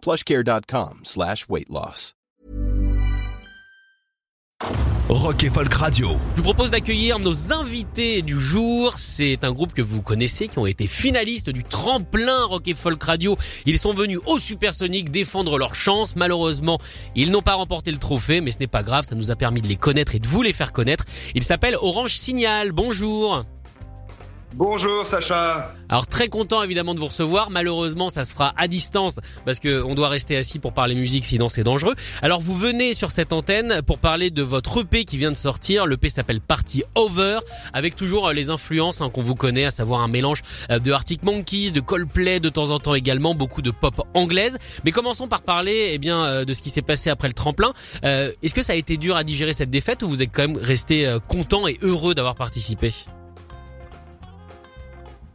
plushcare.com slash weight loss. Rock et Folk Radio. Je vous propose d'accueillir nos invités du jour. C'est un groupe que vous connaissez, qui ont été finalistes du tremplin Rock et Folk Radio. Ils sont venus au Supersonic défendre leur chance. Malheureusement, ils n'ont pas remporté le trophée, mais ce n'est pas grave, ça nous a permis de les connaître et de vous les faire connaître. Ils s'appellent Orange Signal. Bonjour. Bonjour Sacha. Alors très content évidemment de vous recevoir. Malheureusement, ça se fera à distance parce que on doit rester assis pour parler musique, sinon c'est dangereux. Alors vous venez sur cette antenne pour parler de votre EP qui vient de sortir. L'EP s'appelle Party Over, avec toujours euh, les influences hein, qu'on vous connaît, à savoir un mélange euh, de Arctic Monkeys, de Coldplay, de temps en temps également beaucoup de pop anglaise. Mais commençons par parler eh bien euh, de ce qui s'est passé après le tremplin. Est-ce que ça a été dur à digérer cette défaite ou vous êtes quand même resté content et heureux d'avoir participé?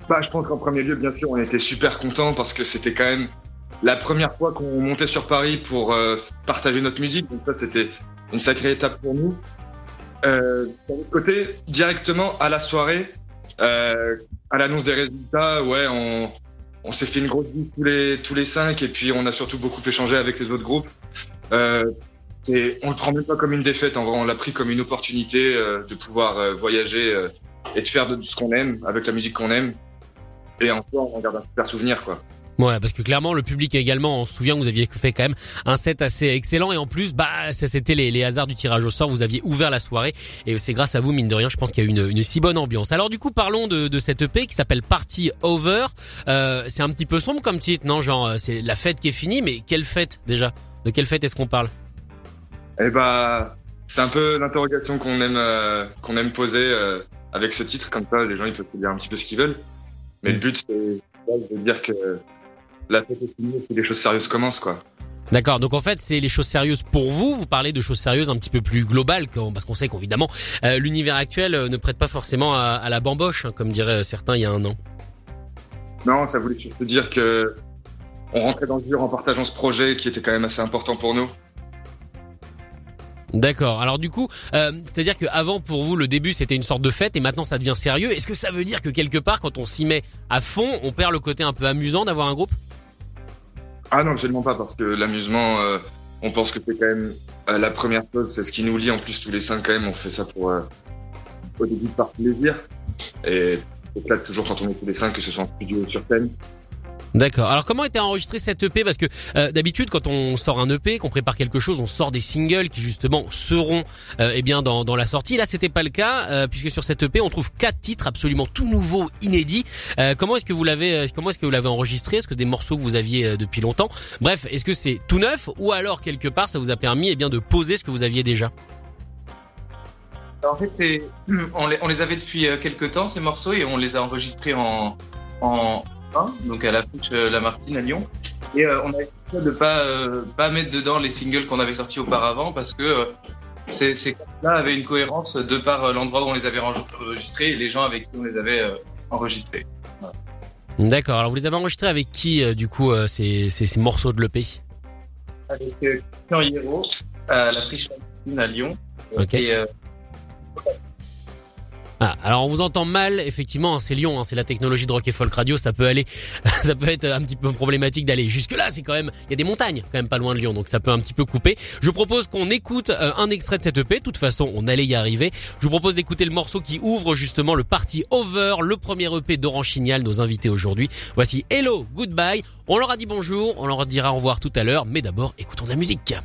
Bah, je pense qu'en premier lieu, bien sûr, on était super contents parce que c'était quand même la première fois qu'on montait sur Paris pour euh, partager notre musique. Donc ça, c'était une sacrée étape pour nous. Euh, d'un autre côté, directement à la soirée, euh, à l'annonce des résultats, ouais, on, s'est fait une grosse vie tous les tous les cinq et puis on a surtout beaucoup échangé avec les autres groupes. Euh, on le prend même pas comme une défaite, en vrai, on l'a pris comme une opportunité de pouvoir voyager et de faire de ce qu'on aime avec la musique qu'on aime. Et encore, on garde un super souvenir, quoi. Ouais, parce que clairement le public également, on se souvient que vous aviez fait quand même un set assez excellent et en plus, bah, ça c'était les, les, hasards du tirage au sort. Vous aviez ouvert la soirée et c'est grâce à vous, mine de rien, je pense qu'il y a eu une, une, si bonne ambiance. Alors du coup, parlons de, de cette EP qui s'appelle Party Over. Euh, c'est un petit peu sombre comme titre, non? Genre, euh, c'est la fête qui est finie, mais quelle fête déjà? De quelle fête est-ce qu'on parle? Eh bah, c'est un peu l'interrogation qu'on aime euh, qu'on aime poser euh, avec ce titre. Comme ça, les gens ils peuvent dire un petit peu ce qu'ils veulent. Mais le but, c'est de dire que la fête est finie et que les choses sérieuses commencent, quoi. D'accord, donc en fait c'est les choses sérieuses pour vous, vous parlez de choses sérieuses un petit peu plus globales, parce qu'on sait qu'évidemment euh, l'univers actuel euh, ne prête pas forcément à, la bamboche, hein, comme diraient certains il y a un an. Non, ça voulait surtout dire que on rentrait dans le dur en partageant ce projet qui était quand même assez important pour nous. D'accord. Alors du coup, euh, c'est-à-dire qu'avant pour vous le début c'était une sorte de fête et maintenant ça devient sérieux. Est-ce que ça veut dire que quelque part quand on s'y met à fond, on perd le côté un peu amusant d'avoir un groupe? Ah non, absolument pas parce que l'amusement, euh, on pense que c'est quand même euh, la première chose, c'est ce qui nous lie en plus tous les cinq quand même. On fait ça pour au début par plaisir et c'est là toujours quand on est tous les cinq que ce soit en studio ou sur scène. D'accord. Alors comment était enregistré cette EP Parce que euh, d'habitude, quand on sort un EP, qu'on prépare quelque chose, on sort des singles qui justement seront euh, eh bien dans, la sortie. Là, c'était pas le cas euh, puisque sur cette EP, on trouve quatre titres absolument tout nouveaux, inédits. comment est-ce que vous l'avez Comment est-ce que vous l'avez enregistré? Est-ce que des morceaux que vous aviez depuis longtemps? Bref, est-ce que c'est tout neuf? Ou alors quelque part ça vous a permis eh bien de poser ce que vous aviez déjà? En fait, on les, on les avait depuis quelques temps ces morceaux et on les a enregistrés en, en, donc à la Fouche euh, Lamartine à Lyon. Et euh, on a essayé de pas euh, pas mettre dedans les singles qu'on avait sortis auparavant parce que ces, ces là avaient une cohérence de par l'endroit où on les avait enregistrés et les gens avec qui on les avait enregistrés. D'accord. Alors vous les avez enregistrés avec qui du coup ces, ces, ces, morceaux de l'EP Avec Christian Hierro à la Friche à Lyon. Okay. Et, ah, alors on vous entend mal, effectivement, hein, c'est Lyon, hein, c'est la technologie de Rock et Folk Radio, ça peut aller, ça peut être un petit peu problématique d'aller jusque là. C'est quand même, il y a des montagnes quand même pas loin de Lyon, donc ça peut un petit peu couper. Je propose qu'on écoute euh, un extrait de cette EP. De toute façon, on allait y arriver. Je vous propose d'écouter le morceau qui ouvre justement le party Over, le premier EP d'Orange Signal, nos invités aujourd'hui. Voici Hello, Goodbye. On leur a dit bonjour, on leur dira au revoir tout à l'heure, mais d'abord écoutons de la musique.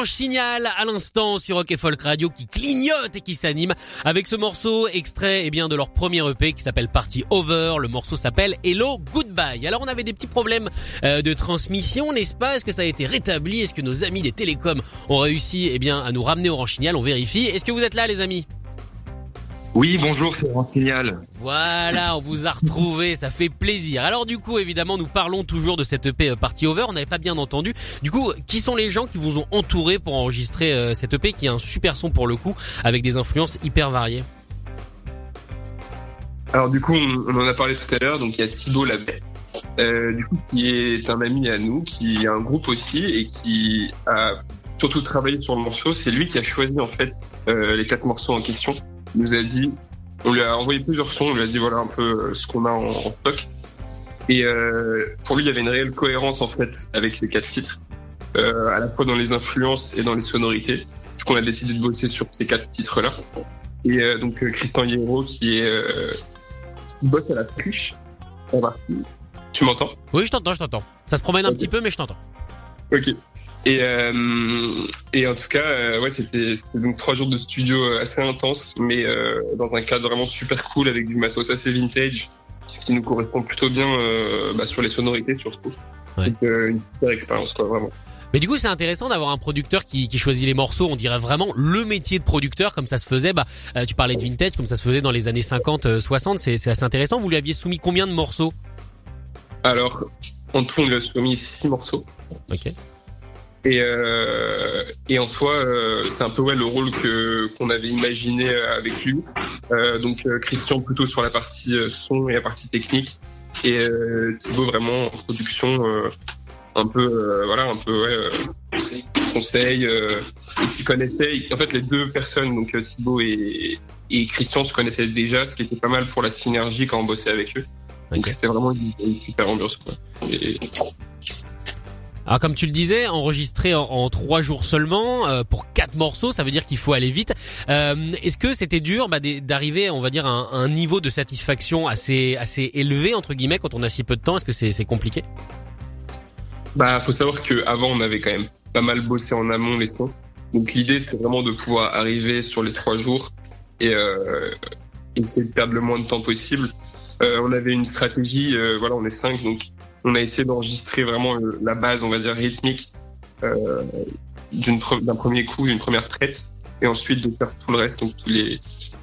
Orange Signal à l'instant sur Rock et Folk Radio qui clignote et qui s'anime avec ce morceau extrait eh bien de leur premier EP qui s'appelle Party Over. Le morceau s'appelle Hello Goodbye. Alors on avait des petits problèmes euh, de transmission, n'est-ce pas? Est-ce que ça a été rétabli? Est-ce que nos amis des télécoms ont réussi eh bien à nous ramener Orange Signal? On vérifie. Est-ce que vous êtes là les amis? Oui, bonjour, c'est Signal. Voilà, on vous a retrouvé, ça fait plaisir. Alors du coup, évidemment, nous parlons toujours de cette EP euh, Party Over, on n'avait pas bien entendu. Du coup, qui sont les gens qui vous ont entouré pour enregistrer euh, cette EP qui est un super son pour le coup, avec des influences hyper variées? Alors du coup, on, en a parlé tout à l'heure, donc il y a Thibaut Labet, euh, du coup, qui est un ami à nous, qui a un groupe aussi et qui a surtout travaillé sur le morceau. C'est lui qui a choisi en fait euh, les quatre morceaux en question nous a dit, on lui a envoyé plusieurs sons, on lui a dit voilà un peu euh, ce qu'on a en, stock. Et euh, pour lui, il y avait une réelle cohérence en fait avec ces quatre titres, euh, à la fois dans les influences et dans les sonorités. Du coup, on a décidé de bosser sur ces quatre titres-là. Et euh, donc Christian Hierro qui est qui bosse à la cruche. Tu m'entends? Oui, je t'entends, je t'entends. Ça se promène un petit peu, mais je t'entends. Ok. Et, euh, et en tout cas, euh, ouais, c'était donc trois jours de studio euh, assez intenses, mais dans un cadre vraiment super cool avec du matos assez vintage, ce qui nous correspond plutôt bien bah, sur les sonorités surtout. Ouais. Donc une super expérience quoi, vraiment. Mais du coup, c'est intéressant d'avoir un producteur qui, qui, choisit les morceaux. On dirait vraiment le métier de producteur, comme ça se faisait. Bah, tu parlais de vintage, comme ça se faisait dans les années 50, 60. C'est assez intéressant. Vous lui aviez soumis combien de morceaux? Alors, en tout, on lui a soumis six morceaux. Ok. Et, euh, et en soi, euh, c'est un peu ouais, le rôle que qu'on avait imaginé avec lui. Euh, donc euh, Christian plutôt sur la partie euh, son et la partie technique, et euh, Thibaut vraiment en production, un peu voilà, un peu ouais, conseil. ils s'y connaissaient. En fait, les deux personnes, donc Thibaut et, et Christian, se connaissaient déjà, ce qui était pas mal pour la synergie quand on bossait avec eux. Donc c'était vraiment une, une, super ambiance quoi. Et, alors comme tu le disais, enregistré en, en trois jours seulement euh, pour quatre morceaux, ça veut dire qu'il faut aller vite. Euh, Est-ce que c'était dur bah, d'arriver, on va dire, à un, niveau de satisfaction assez élevé entre guillemets quand on a si peu de temps? Est-ce que c'est compliqué? Bah, faut savoir que avant on avait quand même pas mal bossé en amont les sons. Donc l'idée c'était vraiment de pouvoir arriver sur les trois jours et euh, essayer de perdre le moins de temps possible. On avait une stratégie, voilà, on est cinq donc on a essayé d'enregistrer vraiment la base, on va dire, rythmique euh, d'un premier coup, d'une première traite, et ensuite de faire tout le reste, donc tous les,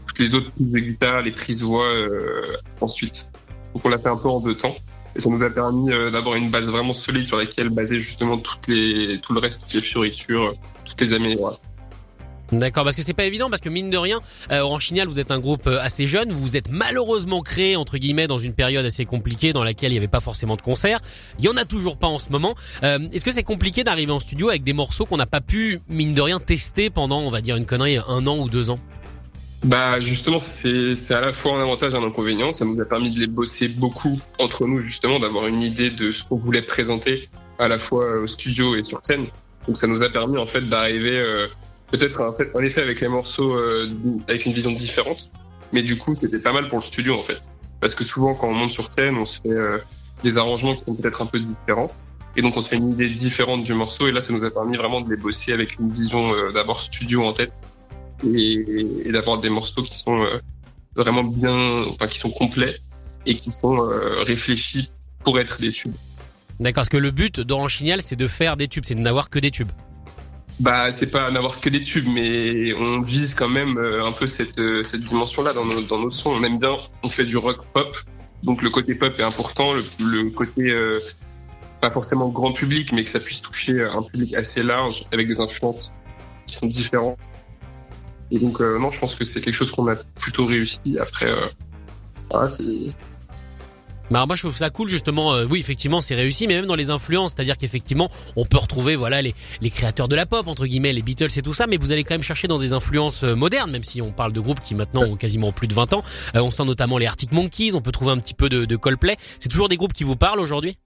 toutes les autres prises de guitare, les prises voix euh, ensuite. Donc on l'a fait un peu en deux temps, et ça nous a permis euh, d'avoir une base vraiment solide sur laquelle baser justement tout le reste, toutes les fioritures, toutes les améliorations. D'accord, parce que c'est pas évident, parce que mine de rien, euh, Orange Signal, vous êtes un groupe euh, assez jeune, vous vous êtes malheureusement créé entre guillemets dans une période assez compliquée dans laquelle il n'y avait pas forcément de concerts. Il y en a toujours pas en ce moment. Euh, Est-ce que c'est compliqué d'arriver en studio avec des morceaux qu'on n'a pas pu mine de rien tester pendant, on va dire une connerie, un an ou deux ans? Bah justement c'est à la fois un avantage et un inconvénient. Ça nous a permis de les bosser beaucoup entre nous justement, d'avoir une idée de ce qu'on voulait présenter à la fois au studio et sur scène. Donc ça nous a permis en fait d'arriver peut-être en, effet avec les morceaux euh, avec une vision différente, mais du coup c'était pas mal pour le studio en fait, parce que souvent quand on monte sur scène, on se fait euh, des arrangements qui sont peut-être un peu différents, et donc on se fait une idée différente du morceau, et là ça nous a permis vraiment de les bosser avec une vision euh, d'abord studio en tête, et, et d'avoir des morceaux qui sont euh, vraiment bien, enfin qui sont complets et qui sont euh, réfléchis pour être des tubes. D'accord, parce que le but d'Orange Signal c'est de faire des tubes, c'est de n'avoir que des tubes. Bah, c'est pas n'avoir que des tubes, mais on vise quand même euh, un peu cette, euh, cette dimension-là dans nos, dans nos sons. On aime bien, on fait du rock pop, donc le côté pop est important, le, le côté euh, pas forcément grand public, mais que ça puisse toucher un public assez large avec des influences qui sont différentes. Et donc euh, non, je pense que c'est quelque chose qu'on a plutôt réussi. Après, voilà, c'est bah moi je trouve ça cool justement. Euh, oui effectivement c'est réussi, mais même dans les influences, c'est-à-dire qu'effectivement on peut retrouver voilà les, créateurs de la pop entre guillemets, les Beatles et tout ça, mais vous allez quand même chercher dans des influences euh, modernes, même si on parle de groupes qui maintenant ont quasiment plus de 20 ans. Euh, on sent notamment les Arctic Monkeys, on peut trouver un petit peu de, Coldplay. C'est toujours des groupes qui vous parlent aujourd'hui?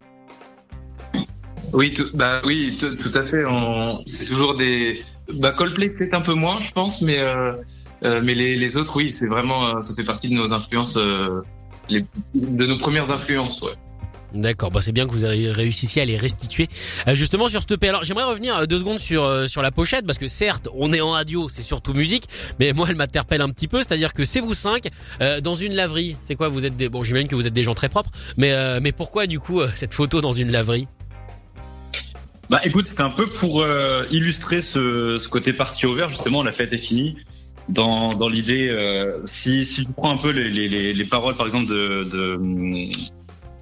Oui, tout, bah oui, tout, à fait. C'est toujours des bah Coldplay peut-être un peu moins, je pense, mais mais les autres oui, c'est vraiment ça fait partie de nos influences les, de nos premières influences, ouais. D'accord, bah c'est bien que vous ayez réussi à les restituer. Euh, justement sur ce EP. Alors j'aimerais revenir euh, deux secondes sur euh, sur la pochette parce que certes on est en radio, c'est surtout musique, mais moi elle m'interpelle un petit peu, c'est-à-dire que c'est vous cinq dans une laverie. C'est quoi Vous êtes des bon, j'imagine que vous êtes des gens très propres, mais mais pourquoi du coup cette photo dans une laverie? Bah écoute, c'était un peu pour illustrer ce, ce côté parti au vert, justement, la fête est finie dans, dans l'idée, euh, si, si tu prends un peu les, les, les paroles, par exemple, de, de,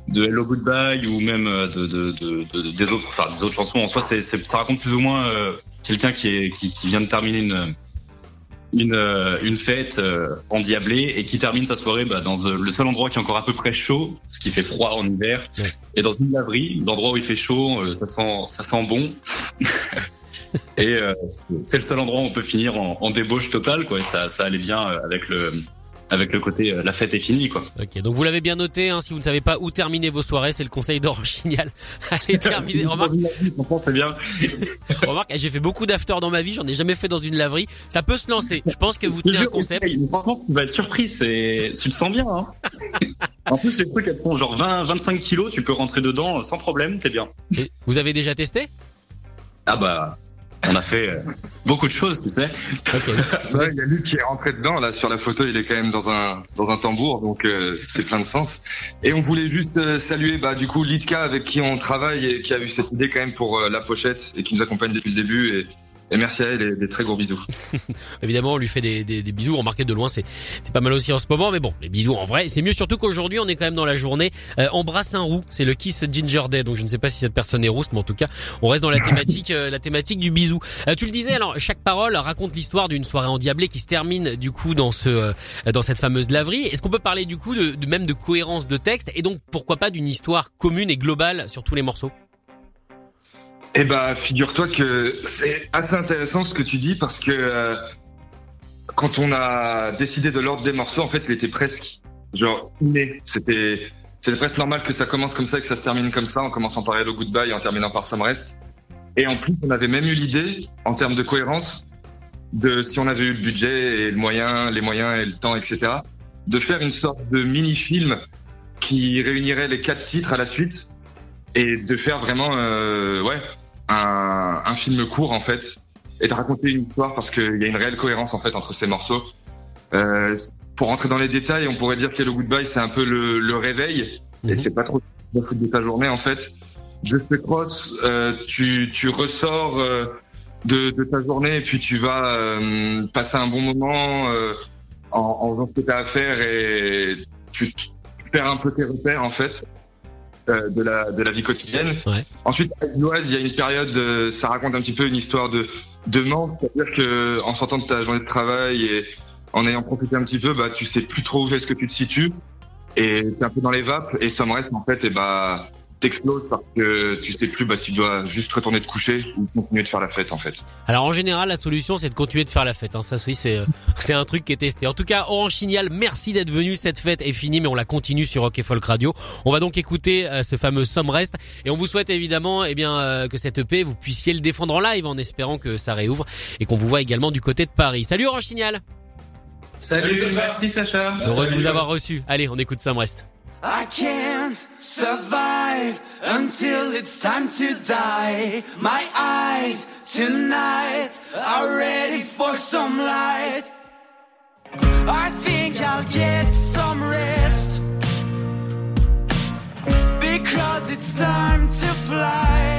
de Hello Goodbye ou même de, de, de, des autres, enfin des autres chansons, en soi, c'est, ça raconte plus ou moins euh, quelqu'un qui, est, qui, qui vient de terminer une une, une fête euh, endiablée et qui termine sa soirée bah, dans le seul endroit qui est encore à peu près chaud, parce qu'il fait froid en hiver, et dans une laverie, l'endroit où il fait chaud, ça sent ça sent bon. et euh, c'est le seul endroit où on peut finir en, en débauche totale, quoi. Et ça, ça allait bien euh, avec le avec le côté euh, la fête est finie quoi. Ok, donc vous l'avez bien noté. Hein, si vous ne savez pas où terminer vos soirées, c'est le conseil d'Orange-Signal. Allez terminer. Remarque, c'est bien. Remarque, j'ai fait beaucoup d'after dans ma vie. J'en ai jamais fait dans une laverie. Ça peut se lancer. Je pense que vous tenez un concept. Franchement, tu vas être surpris. C'est, tu le sens bien. Hein en plus, les trucs elles font genre 20, 25 kilos. Tu peux rentrer dedans sans problème. T'es bien. vous avez déjà testé? Ah bah on a fait euh, beaucoup de choses, tu sais. il y a Luc qui est rentré dedans. Là, sur la photo, il est quand même dans un dans un tambour, donc euh, c'est plein de sens. Et on voulait juste euh, saluer, bah, du coup, Litka avec qui on travaille et qui a eu cette idée quand même pour la pochette et qui nous accompagne depuis le début et et merci à elle et des très gros bisous. Évidemment, on lui fait des, des, des bisous. Remarquez de loin, c'est pas mal aussi en ce moment. Mais bon, les bisous en vrai, c'est mieux. Surtout qu'aujourd'hui, on est quand même dans la journée. Euh, embrasse un roux. C'est le Kiss Ginger Day. Donc je ne sais pas si cette personne est rousse, mais en tout cas, on reste dans la thématique, euh, la thématique du bisou. Euh, tu le disais. Alors chaque parole raconte l'histoire d'une soirée endiablée qui se termine du coup dans ce euh, dans cette fameuse laverie. Est-ce qu'on peut parler du coup de, de même de cohérence de texte et donc pourquoi pas d'une histoire commune et globale sur tous les morceaux? Eh bah, figure-toi que c'est assez intéressant ce que tu dis parce que euh, quand on a décidé de l'ordre des morceaux, en fait, il était presque genre inné. C'était c'est presque normal que ça commence comme ça et que ça se termine comme ça, en commençant par Hello Goodbye et en terminant par Some Rest. Et en plus, on avait même eu l'idée, en termes de cohérence, de si on avait eu le budget et le moyen, les moyens et le temps, etc., de faire une sorte de mini-film qui réunirait les quatre titres à la suite et de faire vraiment, euh, ouais, un, un, film court en fait et de raconter une histoire parce qu'il y a une réelle cohérence en fait entre ces morceaux. Euh, pour rentrer dans les détails, on pourrait dire que le Goodbye c'est un peu le, le réveil et mhm. c'est pas trop de de ta journée en fait. Just Cross, euh, tu, tu ressors euh, de, de, ta journée et puis tu vas euh, passer un bon moment euh, en, en faisant ce que tu as à faire et tu, tu perds un peu tes repères en fait. Euh, de la de la vie quotidienne. Ouais. Ensuite, avec il y a une période, euh, ça raconte un petit peu une histoire de de manque, c'est-à-dire que en sortant de ta journée de travail et en ayant profité un petit peu, bah tu sais plus trop où est-ce que tu te situes et t'es un peu dans les vapes et ça me reste en fait et bah t'exploses parce que tu sais plus bah, si tu dois juste retourner te coucher ou continuer de faire la fête en fait. Alors en général la solution c'est de continuer de faire la fête. Hein. Ça c'est euh, c'est un truc qui est testé. En tout cas Orange Signal, merci d'être venu. Cette fête est finie mais on la continue sur Rock et Folk Radio. On va donc écouter euh, ce fameux Somme Rest et on vous souhaite évidemment eh bien euh, que cette EP vous puissiez le défendre en live en espérant que ça réouvre et qu'on vous voit également du côté de Paris. Salut Orange Signal. Salut, merci Sacha. Heureux de vous avoir reçu. Allez on écoute Somme Rest. I can't survive until it's time to die. My eyes tonight are ready for some light. I think I'll get some rest because it's time to fly.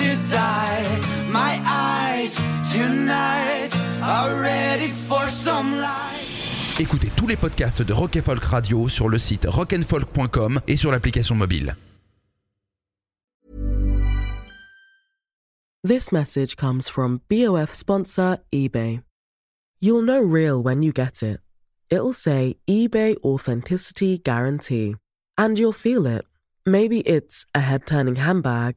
To die. My eyes tonight are ready for some light. Écoutez tous les podcasts de Rock and Folk Radio sur le site rockandfolk.com et sur l'application mobile. This message comes from BOF sponsor eBay. You'll know real when you get it. It'll say eBay Authenticity Guarantee. And you'll feel it. Maybe it's a head turning handbag,